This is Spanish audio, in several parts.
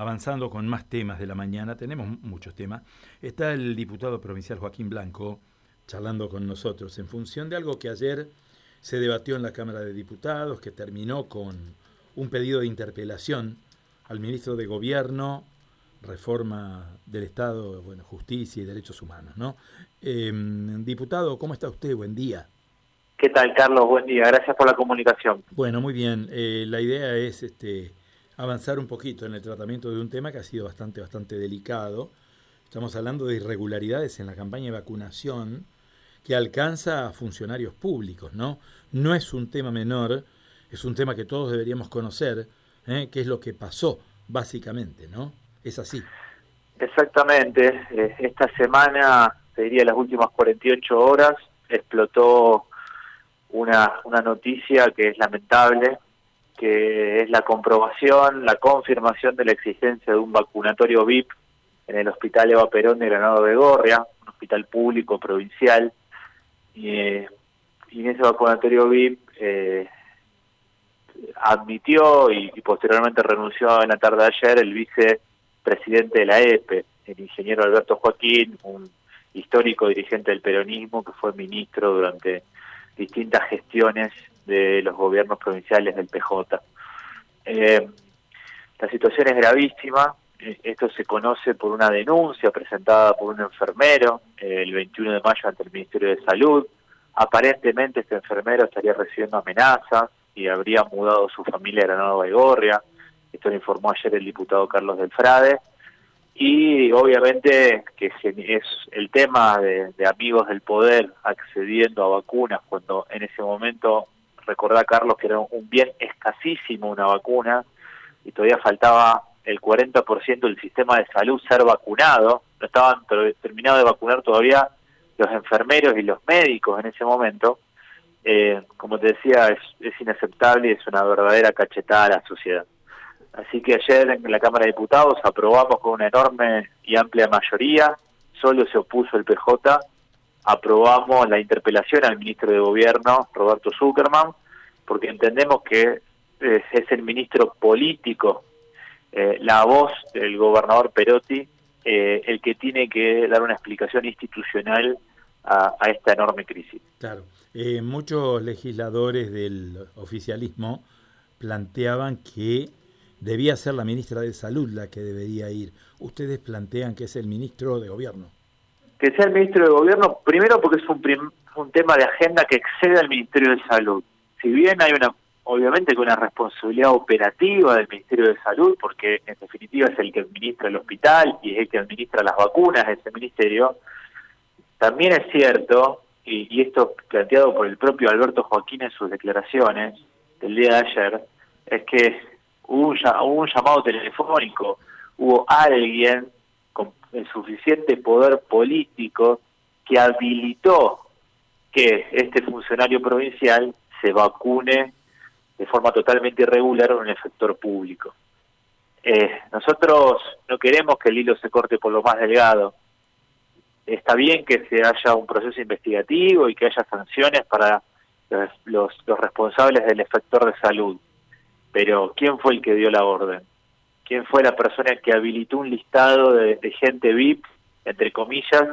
avanzando con más temas de la mañana, tenemos muchos temas. Está el diputado provincial Joaquín Blanco charlando con nosotros en función de algo que ayer se debatió en la Cámara de Diputados, que terminó con un pedido de interpelación al ministro de Gobierno, Reforma del Estado, bueno, Justicia y Derechos Humanos, ¿no? Em, diputado, ¿cómo está usted? Buen día. ¿Qué tal, Carlos? Buen día. Gracias por la comunicación. Bueno, muy bien. Eh, la idea es este, avanzar un poquito en el tratamiento de un tema que ha sido bastante, bastante delicado. Estamos hablando de irregularidades en la campaña de vacunación que alcanza a funcionarios públicos, ¿no? No es un tema menor, es un tema que todos deberíamos conocer, ¿eh? qué es lo que pasó, básicamente, ¿no? Es así. Exactamente. Eh, esta semana, te diría las últimas 48 horas, explotó una, una noticia que es lamentable, que es la comprobación, la confirmación de la existencia de un vacunatorio VIP en el Hospital Eva Perón de Granado de Gorria, un hospital público provincial. Y, eh, en ese vacunatorio VIP eh, admitió y, y, posteriormente renunció en la tarde de ayer el vicepresidente de la EPE, el ingeniero Alberto Joaquín, un histórico dirigente del peronismo que fue ministro durante distintas gestiones de los gobiernos provinciales del PJ. Eh, la situación es gravísima, eh, esto se conoce por una denuncia presentada por un enfermero eh, el 21 de mayo ante el Ministerio de Salud. Aparentemente este enfermero estaría recibiendo amenazas y habría mudado su familia a Granado Baigorria. Esto lo informó ayer el diputado Carlos del Frade y obviamente que es el tema de, amigos del poder accediendo a vacunas cuando en ese momento recordá Carlos que era un bien escasísimo una vacuna y todavía faltaba el 40% del sistema de salud ser vacunado, no estaban terminados de vacunar todavía los enfermeros y los médicos en ese momento, eh, como te decía, es, es inaceptable y es una verdadera cachetada a la sociedad. Así que ayer en la Cámara de Diputados aprobamos con una enorme y amplia mayoría, solo se opuso el PJ, aprobamos la interpelación al ministro de Gobierno, Roberto Zuckerman, porque entendemos que es el ministro político, eh, la voz del gobernador Perotti, eh, el que tiene que dar una explicación institucional a, esta enorme crisis. Claro, eh, muchos legisladores del oficialismo planteaban que debía ser la ministra de Salud la que debería ir. Ustedes plantean que es el ministro de Gobierno. Que sea el ministro de Gobierno, primero porque es un, un tema de agenda que excede al Ministerio de Salud. Si bien hay una, obviamente que una responsabilidad operativa del Ministerio de Salud, porque en definitiva es el que administra el hospital y es el que administra las vacunas de ese ministerio, también es cierto, y, y esto planteado por el propio Alberto Joaquín en sus declaraciones del día de ayer, es que hubo un, llamado telefónico, hubo alguien con el suficiente poder político que habilitó que este funcionario provincial se vacune de forma totalmente irregular en el sector público. Eh, nosotros no queremos que el hilo se corte por lo más delgado. Está bien que se haya un proceso investigativo y que haya sanciones para los, los responsables del sector de salud pero ¿quién fue el que dio la orden? ¿Quién fue la persona que habilitó un listado de, gente VIP, entre comillas,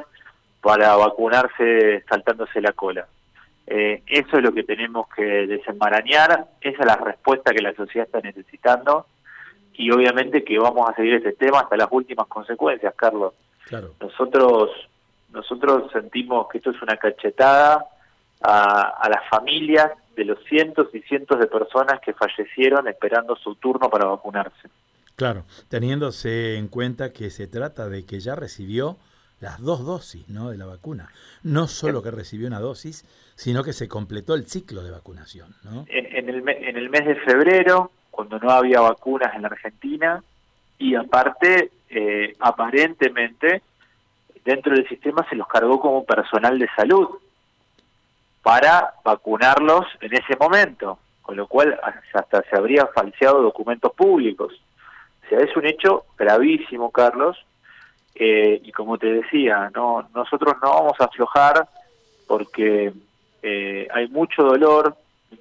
para vacunarse saltándose la cola? Eh, eso es lo que tenemos que desenmarañar, esa es la respuesta que la sociedad está necesitando y obviamente que vamos a seguir este tema hasta las últimas consecuencias, Carlos. Claro. Nosotros nosotros sentimos que esto es una cachetada a, a las familias de los cientos y cientos de personas que fallecieron esperando su turno para vacunarse. Claro, teniéndose en cuenta que se trata de que ya recibió las dos dosis ¿no? de la vacuna. No solo que recibió una dosis, sino que se completó el ciclo de vacunación. ¿no? En, el, en el mes de febrero, cuando no había vacunas en la Argentina, y aparte, eh, aparentemente, dentro del sistema se los cargó como personal de salud para vacunarlos en ese momento, con lo cual hasta se habría falseado documentos públicos. O sea, es un hecho gravísimo, Carlos, eh, y como te decía, no nosotros no vamos a aflojar porque eh, hay mucho dolor.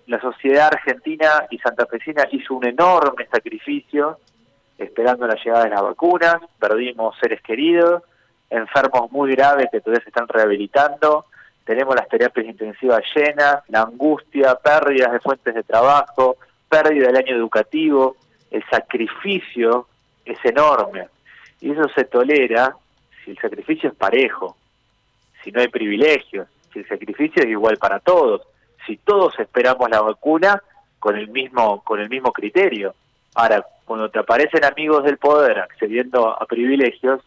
La sociedad argentina y santafesina hizo un enorme sacrificio esperando la llegada de las vacunas, perdimos seres queridos, enfermos muy graves que todavía se están rehabilitando, tenemos las terapias intensivas llenas, la angustia, pérdidas de fuentes de trabajo, pérdida del año educativo, el sacrificio es enorme. Y eso se tolera si el sacrificio es parejo, si no hay privilegios, si el sacrificio es igual para todos, si todos esperamos la vacuna con el mismo, con el mismo criterio. Ahora, cuando te aparecen amigos del poder accediendo a privilegios,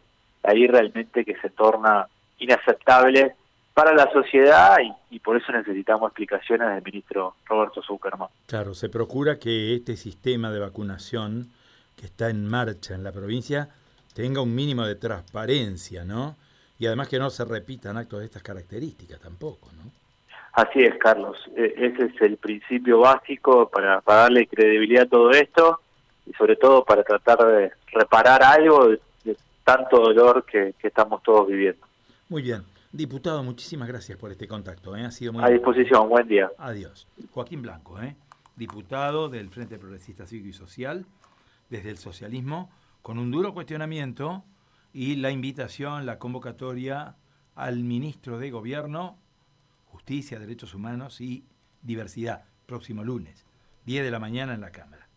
ahí realmente que se torna inaceptable para la sociedad y, por eso necesitamos explicaciones del ministro Roberto Zuckerman. Claro, se procura que este sistema de vacunación que está en marcha en la provincia tenga un mínimo de transparencia, ¿no? Y además que no se repitan actos de estas características tampoco, ¿no? Así es, Carlos. E, ese es el principio básico para, darle credibilidad a todo esto y sobre todo para tratar de reparar algo de, tanto dolor que estamos todos viviendo. Muy bien. Diputado, muchísimas gracias por este contacto. ¿eh? Ha sido muy A disposición, buen día. Adiós. Joaquín Blanco, ¿eh? diputado del Frente Progresista Cívico y Social, desde el socialismo, con un duro cuestionamiento y la invitación, la convocatoria al ministro de Gobierno, Justicia, Derechos Humanos y Diversidad, próximo lunes, 10 de la mañana en la Cámara.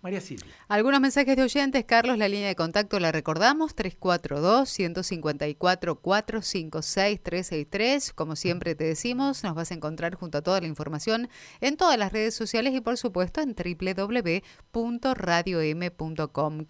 María Silvia. Algunos mensajes de oyentes, Carlos, la línea de contacto la recordamos, 342-154-456-363. Como siempre te decimos, nos vas a encontrar junto a toda la información en todas las redes sociales y por supuesto en www.radiom.com.